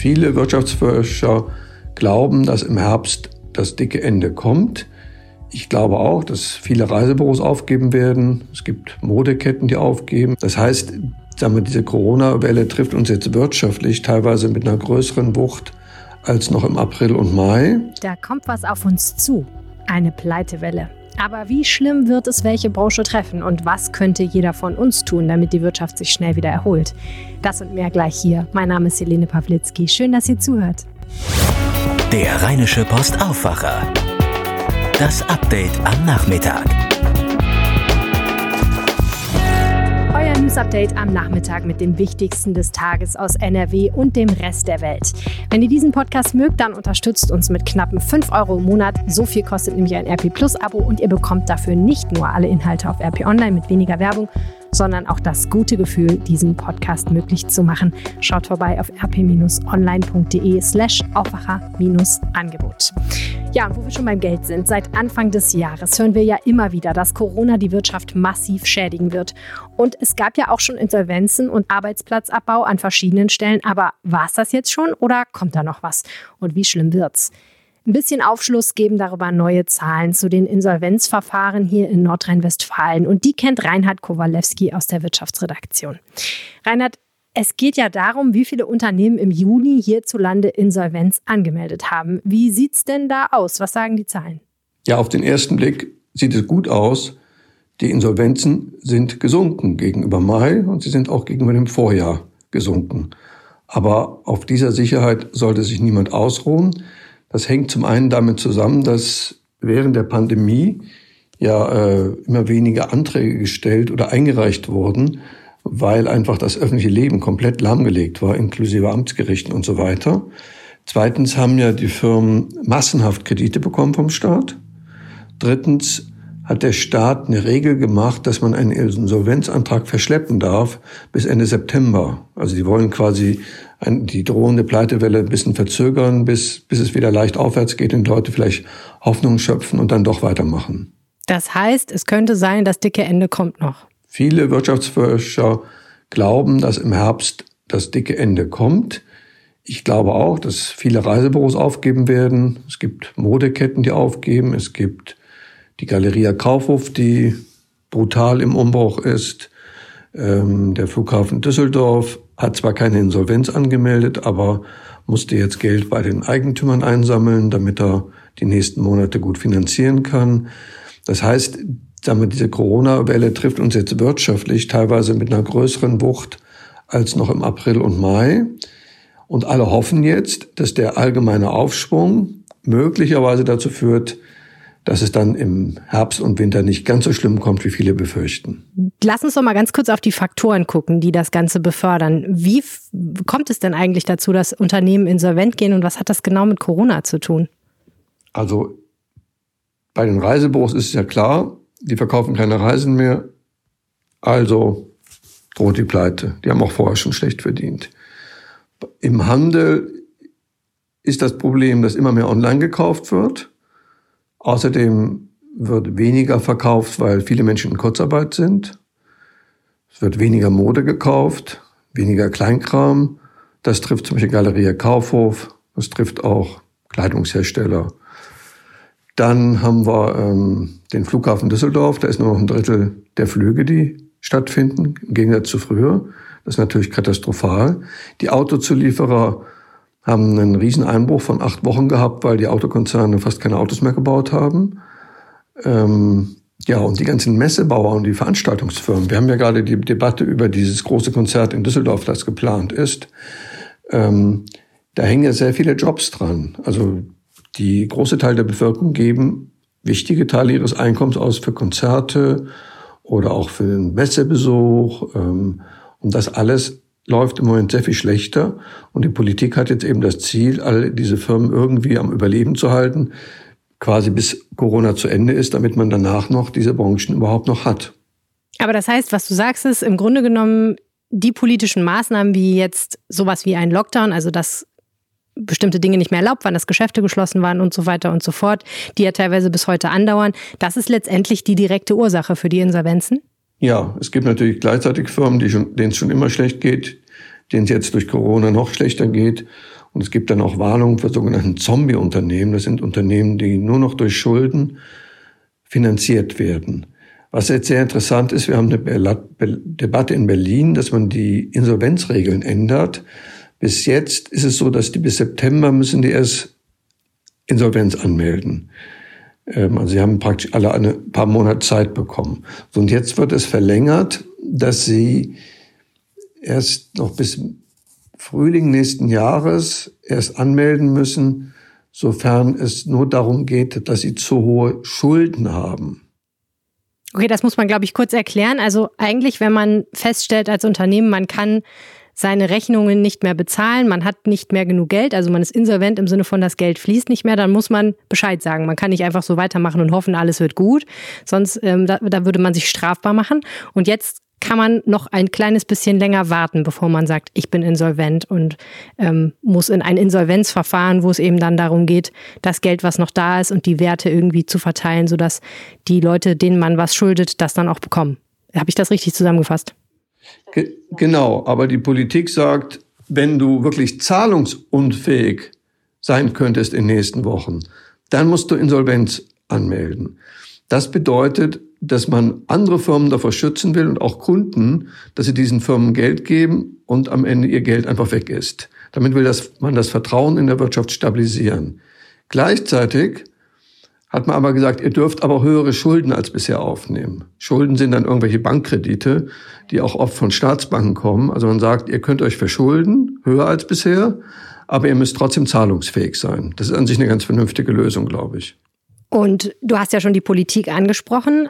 Viele Wirtschaftsforscher glauben, dass im Herbst das dicke Ende kommt. Ich glaube auch, dass viele Reisebüros aufgeben werden. Es gibt Modeketten, die aufgeben. Das heißt, sagen wir, diese Corona-Welle trifft uns jetzt wirtschaftlich teilweise mit einer größeren Wucht als noch im April und Mai. Da kommt was auf uns zu. Eine Pleitewelle. Aber wie schlimm wird es welche Branche treffen und was könnte jeder von uns tun, damit die Wirtschaft sich schnell wieder erholt? Das und mehr gleich hier. Mein Name ist Helene Pawlitzki. Schön, dass ihr zuhört. Der Rheinische Post Aufwacher. Das Update am Nachmittag. Euer News Update am Nachmittag mit dem Wichtigsten des Tages aus NRW und dem Rest der Welt. Wenn ihr diesen Podcast mögt, dann unterstützt uns mit knappen 5 Euro im Monat. So viel kostet nämlich ein RP Plus Abo und ihr bekommt dafür nicht nur alle Inhalte auf RP Online mit weniger Werbung, sondern auch das gute Gefühl, diesen Podcast möglich zu machen. Schaut vorbei auf rp-online.de slash Aufwacher-Angebot. Ja, und wo wir schon beim Geld sind, seit Anfang des Jahres hören wir ja immer wieder, dass Corona die Wirtschaft massiv schädigen wird. Und es gab ja auch schon Insolvenzen und Arbeitsplatzabbau an verschiedenen Stellen. Aber war es das jetzt schon oder kommt da noch was? Und wie schlimm wird's? Ein bisschen Aufschluss geben darüber neue Zahlen zu den Insolvenzverfahren hier in Nordrhein-Westfalen. Und die kennt Reinhard Kowalewski aus der Wirtschaftsredaktion. Reinhard, es geht ja darum, wie viele Unternehmen im Juni hierzulande Insolvenz angemeldet haben. Wie sieht es denn da aus? Was sagen die Zahlen? Ja, auf den ersten Blick sieht es gut aus. Die Insolvenzen sind gesunken gegenüber Mai und sie sind auch gegenüber dem Vorjahr gesunken. Aber auf dieser Sicherheit sollte sich niemand ausruhen. Das hängt zum einen damit zusammen, dass während der Pandemie ja äh, immer weniger Anträge gestellt oder eingereicht wurden, weil einfach das öffentliche Leben komplett lahmgelegt war, inklusive Amtsgerichten und so weiter. Zweitens haben ja die Firmen massenhaft Kredite bekommen vom Staat. Drittens hat der Staat eine Regel gemacht, dass man einen Insolvenzantrag verschleppen darf bis Ende September. Also die wollen quasi die drohende Pleitewelle ein bisschen verzögern, bis, bis es wieder leicht aufwärts geht und Leute vielleicht Hoffnung schöpfen und dann doch weitermachen. Das heißt, es könnte sein, das dicke Ende kommt noch. Viele Wirtschaftsforscher glauben, dass im Herbst das dicke Ende kommt. Ich glaube auch, dass viele Reisebüros aufgeben werden. Es gibt Modeketten, die aufgeben. Es gibt die Galeria Kaufhof, die brutal im Umbruch ist. Ähm, der Flughafen Düsseldorf hat zwar keine Insolvenz angemeldet, aber musste jetzt Geld bei den Eigentümern einsammeln, damit er die nächsten Monate gut finanzieren kann. Das heißt, sagen wir, diese Corona-Welle trifft uns jetzt wirtschaftlich teilweise mit einer größeren Wucht als noch im April und Mai. Und alle hoffen jetzt, dass der allgemeine Aufschwung möglicherweise dazu führt, dass es dann im Herbst und Winter nicht ganz so schlimm kommt, wie viele befürchten. Lass uns doch mal ganz kurz auf die Faktoren gucken, die das Ganze befördern. Wie kommt es denn eigentlich dazu, dass Unternehmen insolvent gehen und was hat das genau mit Corona zu tun? Also bei den Reisebüros ist es ja klar, die verkaufen keine Reisen mehr, also droht die Pleite. Die haben auch vorher schon schlecht verdient. Im Handel ist das Problem, dass immer mehr online gekauft wird. Außerdem wird weniger verkauft, weil viele Menschen in Kurzarbeit sind. Es wird weniger Mode gekauft, weniger Kleinkram. Das trifft zum Beispiel Galeria Kaufhof. Das trifft auch Kleidungshersteller. Dann haben wir ähm, den Flughafen Düsseldorf. Da ist nur noch ein Drittel der Flüge, die stattfinden, im Gegensatz zu früher. Das ist natürlich katastrophal. Die Autozulieferer haben einen riesen Einbruch von acht Wochen gehabt, weil die Autokonzerne fast keine Autos mehr gebaut haben. Ähm, ja, und die ganzen Messebauer und die Veranstaltungsfirmen. Wir haben ja gerade die Debatte über dieses große Konzert in Düsseldorf, das geplant ist. Ähm, da hängen ja sehr viele Jobs dran. Also die große Teil der Bevölkerung geben wichtige Teile ihres Einkommens aus für Konzerte oder auch für den Messebesuch. Ähm, und das alles läuft im Moment sehr viel schlechter. Und die Politik hat jetzt eben das Ziel, all diese Firmen irgendwie am Überleben zu halten, quasi bis Corona zu Ende ist, damit man danach noch diese Branchen überhaupt noch hat. Aber das heißt, was du sagst, ist im Grunde genommen die politischen Maßnahmen wie jetzt sowas wie ein Lockdown, also dass bestimmte Dinge nicht mehr erlaubt waren, dass Geschäfte geschlossen waren und so weiter und so fort, die ja teilweise bis heute andauern. Das ist letztendlich die direkte Ursache für die Insolvenzen? Ja, es gibt natürlich gleichzeitig Firmen, denen es schon immer schlecht geht, denen es jetzt durch Corona noch schlechter geht. Und es gibt dann auch Warnungen für sogenannten Zombie-Unternehmen. Das sind Unternehmen, die nur noch durch Schulden finanziert werden. Was jetzt sehr interessant ist, wir haben eine Debatte in Berlin, dass man die Insolvenzregeln ändert. Bis jetzt ist es so, dass die bis September müssen die erst Insolvenz anmelden. Ähm, also sie haben praktisch alle ein paar Monate Zeit bekommen. Und jetzt wird es verlängert, dass sie erst noch bis Frühling nächsten Jahres erst anmelden müssen, sofern es nur darum geht, dass sie zu hohe Schulden haben. Okay, das muss man, glaube ich, kurz erklären. Also eigentlich, wenn man feststellt als Unternehmen, man kann seine Rechnungen nicht mehr bezahlen, man hat nicht mehr genug Geld, also man ist insolvent im Sinne von das Geld fließt nicht mehr, dann muss man Bescheid sagen. Man kann nicht einfach so weitermachen und hoffen, alles wird gut, sonst ähm, da, da würde man sich strafbar machen. Und jetzt kann man noch ein kleines bisschen länger warten, bevor man sagt, ich bin insolvent und ähm, muss in ein Insolvenzverfahren, wo es eben dann darum geht, das Geld, was noch da ist und die Werte irgendwie zu verteilen, sodass die Leute, denen man was schuldet, das dann auch bekommen. Habe ich das richtig zusammengefasst? Ge genau, aber die Politik sagt, wenn du wirklich zahlungsunfähig sein könntest in den nächsten Wochen, dann musst du Insolvenz anmelden. Das bedeutet, dass man andere Firmen davor schützen will und auch Kunden, dass sie diesen Firmen Geld geben und am Ende ihr Geld einfach weg ist. Damit will das, man das Vertrauen in der Wirtschaft stabilisieren. Gleichzeitig hat man aber gesagt, ihr dürft aber höhere Schulden als bisher aufnehmen. Schulden sind dann irgendwelche Bankkredite, die auch oft von Staatsbanken kommen. Also man sagt, ihr könnt euch verschulden, höher als bisher, aber ihr müsst trotzdem zahlungsfähig sein. Das ist an sich eine ganz vernünftige Lösung, glaube ich. Und du hast ja schon die Politik angesprochen.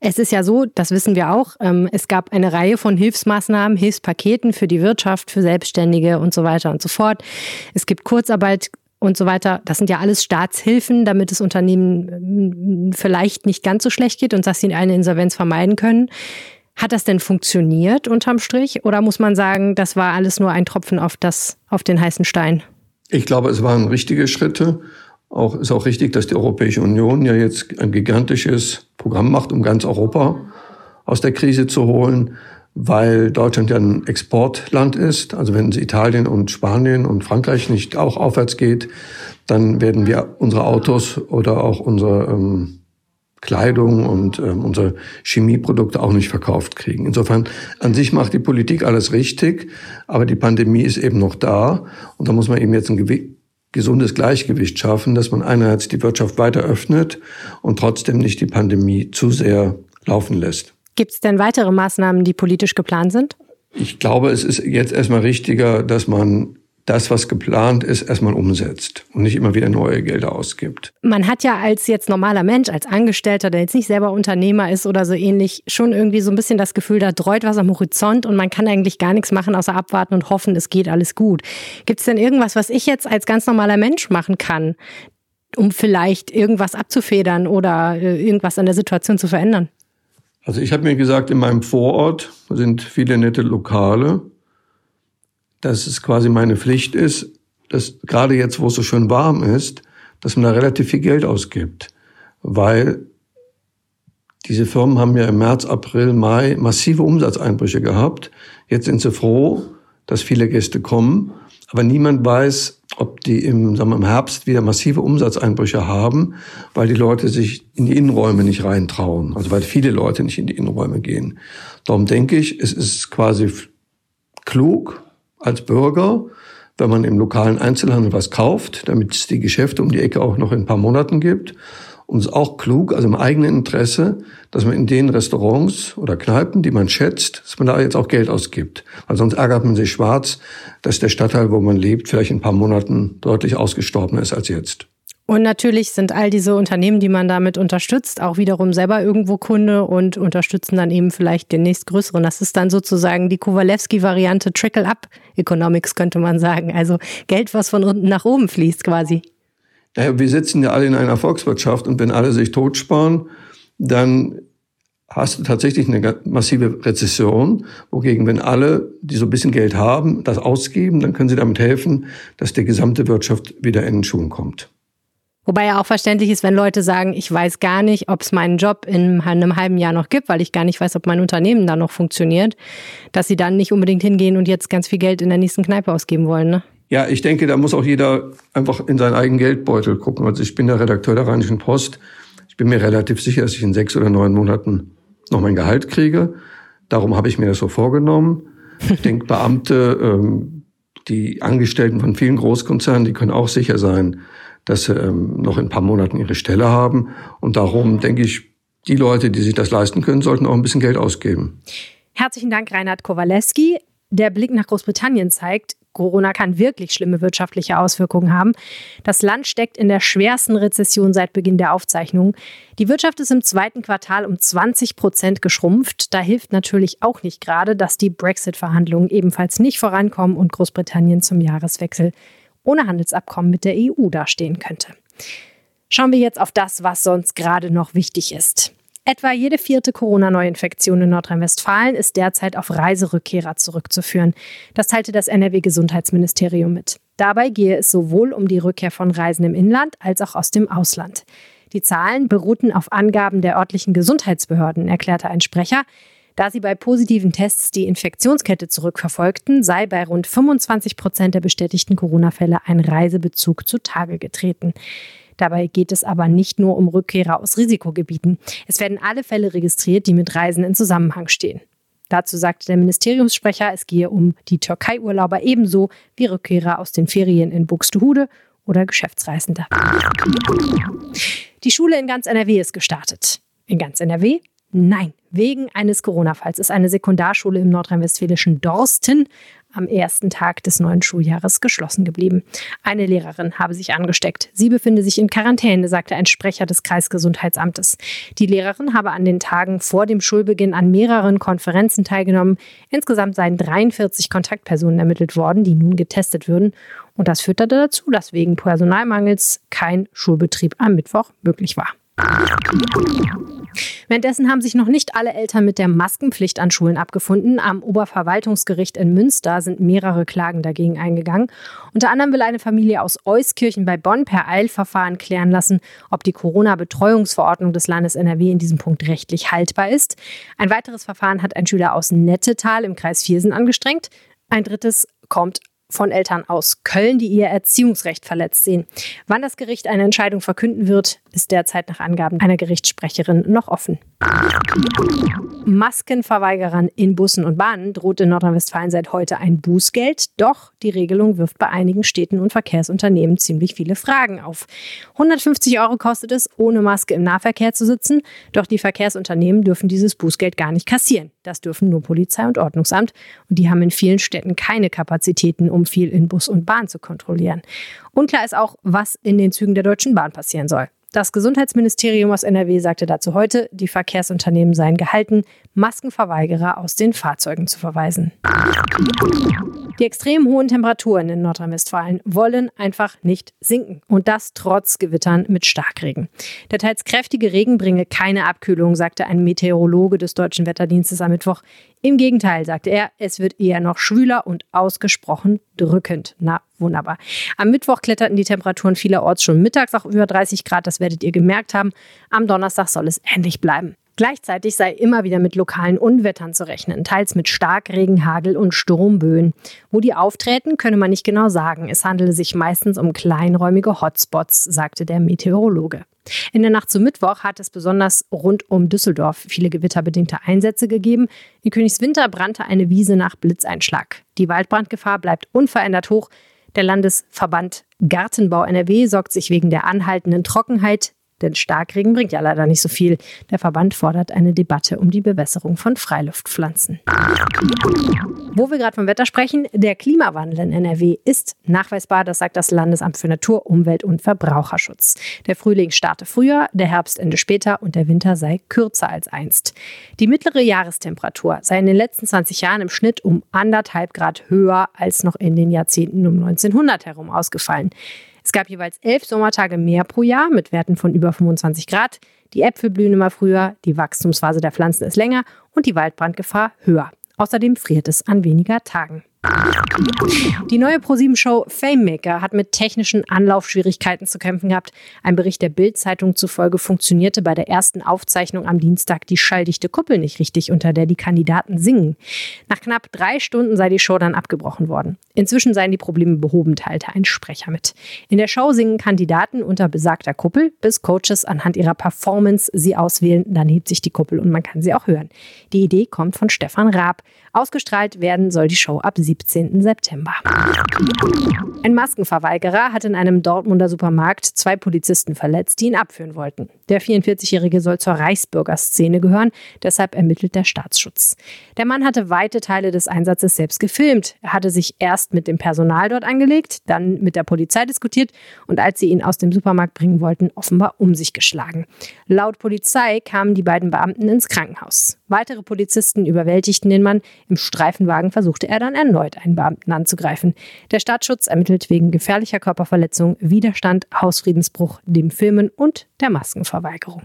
Es ist ja so, das wissen wir auch, ähm, es gab eine Reihe von Hilfsmaßnahmen, Hilfspaketen für die Wirtschaft, für Selbstständige und so weiter und so fort. Es gibt Kurzarbeit und so weiter. Das sind ja alles Staatshilfen, damit es Unternehmen äh, vielleicht nicht ganz so schlecht geht und dass sie eine Insolvenz vermeiden können. Hat das denn funktioniert unterm Strich oder muss man sagen, das war alles nur ein Tropfen auf, das, auf den heißen Stein? Ich glaube, es waren richtige Schritte. Auch, ist auch richtig, dass die Europäische Union ja jetzt ein gigantisches Programm macht, um ganz Europa aus der Krise zu holen, weil Deutschland ja ein Exportland ist. Also wenn es Italien und Spanien und Frankreich nicht auch aufwärts geht, dann werden wir unsere Autos oder auch unsere ähm, Kleidung und ähm, unsere Chemieprodukte auch nicht verkauft kriegen. Insofern an sich macht die Politik alles richtig, aber die Pandemie ist eben noch da und da muss man eben jetzt ein gesundes Gleichgewicht schaffen, dass man einerseits die Wirtschaft weiter öffnet und trotzdem nicht die Pandemie zu sehr laufen lässt. Gibt es denn weitere Maßnahmen, die politisch geplant sind? Ich glaube, es ist jetzt erstmal richtiger, dass man das, was geplant ist, erstmal umsetzt und nicht immer wieder neue Gelder ausgibt. Man hat ja als jetzt normaler Mensch, als Angestellter, der jetzt nicht selber Unternehmer ist oder so ähnlich, schon irgendwie so ein bisschen das Gefühl, da dreut was am Horizont und man kann eigentlich gar nichts machen, außer abwarten und hoffen, es geht alles gut. Gibt es denn irgendwas, was ich jetzt als ganz normaler Mensch machen kann, um vielleicht irgendwas abzufedern oder äh, irgendwas an der Situation zu verändern? Also ich habe mir gesagt, in meinem Vorort sind viele nette Lokale dass es quasi meine Pflicht ist, dass gerade jetzt, wo es so schön warm ist, dass man da relativ viel Geld ausgibt. Weil diese Firmen haben ja im März, April, Mai massive Umsatzeinbrüche gehabt. Jetzt sind sie froh, dass viele Gäste kommen. Aber niemand weiß, ob die im, sagen wir, im Herbst wieder massive Umsatzeinbrüche haben, weil die Leute sich in die Innenräume nicht reintrauen. Also weil viele Leute nicht in die Innenräume gehen. Darum denke ich, es ist quasi klug, als Bürger, wenn man im lokalen Einzelhandel was kauft, damit es die Geschäfte um die Ecke auch noch in ein paar Monaten gibt. Und auch klug, also im eigenen Interesse, dass man in den Restaurants oder Kneipen, die man schätzt, dass man da jetzt auch Geld ausgibt. Weil sonst ärgert man sich schwarz, dass der Stadtteil, wo man lebt, vielleicht in ein paar Monaten deutlich ausgestorben ist als jetzt. Und natürlich sind all diese Unternehmen, die man damit unterstützt, auch wiederum selber irgendwo Kunde und unterstützen dann eben vielleicht den nächstgrößeren. Das ist dann sozusagen die Kowalewski-Variante Trickle-Up-Economics, könnte man sagen. Also Geld, was von unten nach oben fließt quasi. Naja, wir sitzen ja alle in einer Volkswirtschaft und wenn alle sich totsparen, dann hast du tatsächlich eine massive Rezession, wogegen wenn alle, die so ein bisschen Geld haben, das ausgeben, dann können sie damit helfen, dass die gesamte Wirtschaft wieder in den Schuhen kommt. Wobei ja auch verständlich ist, wenn Leute sagen, ich weiß gar nicht, ob es meinen Job in einem halben Jahr noch gibt, weil ich gar nicht weiß, ob mein Unternehmen da noch funktioniert, dass sie dann nicht unbedingt hingehen und jetzt ganz viel Geld in der nächsten Kneipe ausgeben wollen. Ne? Ja, ich denke, da muss auch jeder einfach in seinen eigenen Geldbeutel gucken. Also ich bin der Redakteur der Rheinischen Post. Ich bin mir relativ sicher, dass ich in sechs oder neun Monaten noch mein Gehalt kriege. Darum habe ich mir das so vorgenommen. Ich denke, Beamte, ähm, die Angestellten von vielen Großkonzernen, die können auch sicher sein, dass sie ähm, noch in ein paar Monaten ihre Stelle haben. Und darum denke ich, die Leute, die sich das leisten können, sollten auch ein bisschen Geld ausgeben. Herzlichen Dank, Reinhard Kowalewski. Der Blick nach Großbritannien zeigt, Corona kann wirklich schlimme wirtschaftliche Auswirkungen haben. Das Land steckt in der schwersten Rezession seit Beginn der Aufzeichnungen. Die Wirtschaft ist im zweiten Quartal um 20 Prozent geschrumpft. Da hilft natürlich auch nicht gerade, dass die Brexit-Verhandlungen ebenfalls nicht vorankommen und Großbritannien zum Jahreswechsel ohne Handelsabkommen mit der EU dastehen könnte. Schauen wir jetzt auf das, was sonst gerade noch wichtig ist. Etwa jede vierte Corona-Neuinfektion in Nordrhein-Westfalen ist derzeit auf Reiserückkehrer zurückzuführen. Das teilte das NRW-Gesundheitsministerium mit. Dabei gehe es sowohl um die Rückkehr von Reisen im Inland als auch aus dem Ausland. Die Zahlen beruhten auf Angaben der örtlichen Gesundheitsbehörden, erklärte ein Sprecher. Da sie bei positiven Tests die Infektionskette zurückverfolgten, sei bei rund 25 Prozent der bestätigten Corona-Fälle ein Reisebezug zutage getreten. Dabei geht es aber nicht nur um Rückkehrer aus Risikogebieten. Es werden alle Fälle registriert, die mit Reisen in Zusammenhang stehen. Dazu sagte der Ministeriumssprecher, es gehe um die Türkei-Urlauber ebenso wie Rückkehrer aus den Ferien in Buxtehude oder Geschäftsreisende. Die Schule in ganz NRW ist gestartet. In ganz NRW? Nein, wegen eines Corona-Falls ist eine Sekundarschule im nordrhein-westfälischen Dorsten am ersten Tag des neuen Schuljahres geschlossen geblieben. Eine Lehrerin habe sich angesteckt. Sie befinde sich in Quarantäne, sagte ein Sprecher des Kreisgesundheitsamtes. Die Lehrerin habe an den Tagen vor dem Schulbeginn an mehreren Konferenzen teilgenommen. Insgesamt seien 43 Kontaktpersonen ermittelt worden, die nun getestet würden. Und das führte dazu, dass wegen Personalmangels kein Schulbetrieb am Mittwoch möglich war. Währenddessen haben sich noch nicht alle Eltern mit der Maskenpflicht an Schulen abgefunden. Am Oberverwaltungsgericht in Münster sind mehrere Klagen dagegen eingegangen. Unter anderem will eine Familie aus Euskirchen bei Bonn per Eilverfahren klären lassen, ob die Corona-Betreuungsverordnung des Landes NRW in diesem Punkt rechtlich haltbar ist. Ein weiteres Verfahren hat ein Schüler aus Nettetal im Kreis Viersen angestrengt. Ein drittes kommt von Eltern aus Köln, die ihr Erziehungsrecht verletzt sehen. Wann das Gericht eine Entscheidung verkünden wird, ist derzeit nach Angaben einer Gerichtssprecherin noch offen. Maskenverweigerern in Bussen und Bahnen droht in Nordrhein-Westfalen seit heute ein Bußgeld. Doch die Regelung wirft bei einigen Städten und Verkehrsunternehmen ziemlich viele Fragen auf. 150 Euro kostet es, ohne Maske im Nahverkehr zu sitzen. Doch die Verkehrsunternehmen dürfen dieses Bußgeld gar nicht kassieren. Das dürfen nur Polizei und Ordnungsamt. Und die haben in vielen Städten keine Kapazitäten, um viel in Bus und Bahn zu kontrollieren. Unklar ist auch, was in den Zügen der Deutschen Bahn passieren soll. Das Gesundheitsministerium aus NRW sagte dazu heute, die Verkehrsunternehmen seien gehalten, Maskenverweigerer aus den Fahrzeugen zu verweisen. Die extrem hohen Temperaturen in Nordrhein-Westfalen wollen einfach nicht sinken. Und das trotz Gewittern mit Starkregen. Der teils kräftige Regen bringe keine Abkühlung, sagte ein Meteorologe des Deutschen Wetterdienstes am Mittwoch. Im Gegenteil, sagte er, es wird eher noch schwüler und ausgesprochen drückend. Na, wunderbar. Am Mittwoch kletterten die Temperaturen vielerorts schon mittags auf über 30 Grad. Das werdet ihr gemerkt haben. Am Donnerstag soll es ähnlich bleiben. Gleichzeitig sei immer wieder mit lokalen Unwettern zu rechnen, teils mit Starkregen, Hagel und Sturmböen. Wo die auftreten, könne man nicht genau sagen. Es handele sich meistens um kleinräumige Hotspots, sagte der Meteorologe. In der Nacht zu Mittwoch hat es besonders rund um Düsseldorf viele gewitterbedingte Einsätze gegeben. In Königswinter brannte eine Wiese nach Blitzeinschlag. Die Waldbrandgefahr bleibt unverändert hoch. Der Landesverband Gartenbau NRW sorgt sich wegen der anhaltenden Trockenheit denn Starkregen bringt ja leider nicht so viel. Der Verband fordert eine Debatte um die Bewässerung von Freiluftpflanzen. Wo wir gerade vom Wetter sprechen, der Klimawandel in NRW ist nachweisbar, das sagt das Landesamt für Natur, Umwelt und Verbraucherschutz. Der Frühling starte früher, der Herbst ende später und der Winter sei kürzer als einst. Die mittlere Jahrestemperatur sei in den letzten 20 Jahren im Schnitt um anderthalb Grad höher als noch in den Jahrzehnten um 1900 herum ausgefallen. Es gab jeweils elf Sommertage mehr pro Jahr mit Werten von über 25 Grad. Die Äpfel blühen immer früher, die Wachstumsphase der Pflanzen ist länger und die Waldbrandgefahr höher. Außerdem friert es an weniger Tagen. Die neue ProSieben-Show Famemaker hat mit technischen Anlaufschwierigkeiten zu kämpfen gehabt. Ein Bericht der Bild-Zeitung zufolge funktionierte bei der ersten Aufzeichnung am Dienstag die schalldichte Kuppel nicht richtig, unter der die Kandidaten singen. Nach knapp drei Stunden sei die Show dann abgebrochen worden. Inzwischen seien die Probleme behoben, teilte ein Sprecher mit. In der Show singen Kandidaten unter besagter Kuppel, bis Coaches anhand ihrer Performance sie auswählen. Dann hebt sich die Kuppel und man kann sie auch hören. Die Idee kommt von Stefan Raab. Ausgestrahlt werden soll die Show ab 17. September. Ein Maskenverweigerer hat in einem Dortmunder Supermarkt zwei Polizisten verletzt, die ihn abführen wollten. Der 44-Jährige soll zur Reichsbürgerszene gehören, deshalb ermittelt der Staatsschutz. Der Mann hatte weite Teile des Einsatzes selbst gefilmt. Er hatte sich erst mit dem Personal dort angelegt, dann mit der Polizei diskutiert und als sie ihn aus dem Supermarkt bringen wollten, offenbar um sich geschlagen. Laut Polizei kamen die beiden Beamten ins Krankenhaus. Weitere Polizisten überwältigten den Mann. Im Streifenwagen versuchte er dann erneut einen Beamten anzugreifen. Der Staatsschutz ermittelt wegen gefährlicher Körperverletzung, Widerstand, Hausfriedensbruch, dem Filmen und der Maskenverweigerung.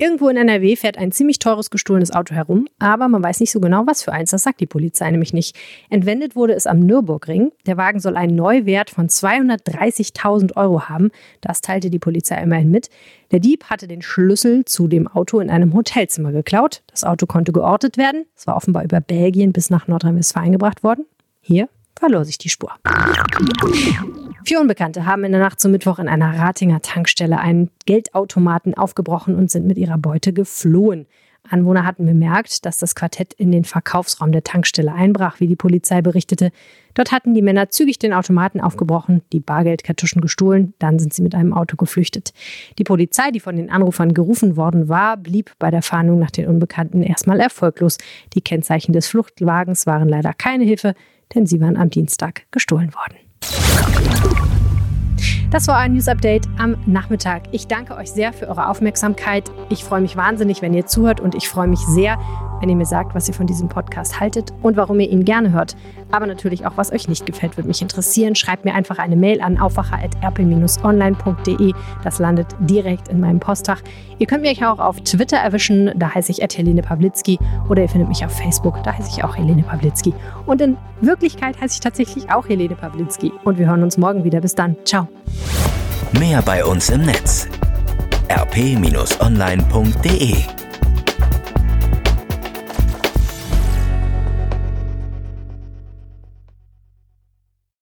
Irgendwo in NRW fährt ein ziemlich teures gestohlenes Auto herum, aber man weiß nicht so genau, was für eins. Das sagt die Polizei nämlich nicht. Entwendet wurde es am Nürburgring. Der Wagen soll einen Neuwert von 230.000 Euro haben. Das teilte die Polizei immerhin mit. Der Dieb hatte den Schlüssel zu dem Auto in einem Hotelzimmer geklaut. Das Auto konnte geortet werden. Es war offenbar über Belgien bis nach Nordrhein-Westfalen gebracht worden. Hier verlor sich die Spur. Vier Unbekannte haben in der Nacht zum Mittwoch in einer Ratinger Tankstelle einen Geldautomaten aufgebrochen und sind mit ihrer Beute geflohen. Anwohner hatten bemerkt, dass das Quartett in den Verkaufsraum der Tankstelle einbrach, wie die Polizei berichtete. Dort hatten die Männer zügig den Automaten aufgebrochen, die Bargeldkartuschen gestohlen, dann sind sie mit einem Auto geflüchtet. Die Polizei, die von den Anrufern gerufen worden war, blieb bei der Fahndung nach den Unbekannten erstmal erfolglos. Die Kennzeichen des Fluchtwagens waren leider keine Hilfe, denn sie waren am Dienstag gestohlen worden. Das war ein News Update am Nachmittag. Ich danke euch sehr für eure Aufmerksamkeit. Ich freue mich wahnsinnig, wenn ihr zuhört und ich freue mich sehr, wenn ihr mir sagt, was ihr von diesem Podcast haltet und warum ihr ihn gerne hört. Aber natürlich auch, was euch nicht gefällt, würde mich interessieren. Schreibt mir einfach eine Mail an aufwacher.rp-online.de. Das landet direkt in meinem Postfach. Ihr könnt mich auch auf Twitter erwischen, da heiße ich Helene Pawlitzki. Oder ihr findet mich auf Facebook, da heiße ich auch Helene Pawlitzki. Und in Wirklichkeit heiße ich tatsächlich auch Helene Pawlitzki. Und wir hören uns morgen wieder. Bis dann. Ciao. Mehr bei uns im Netz rp-online.de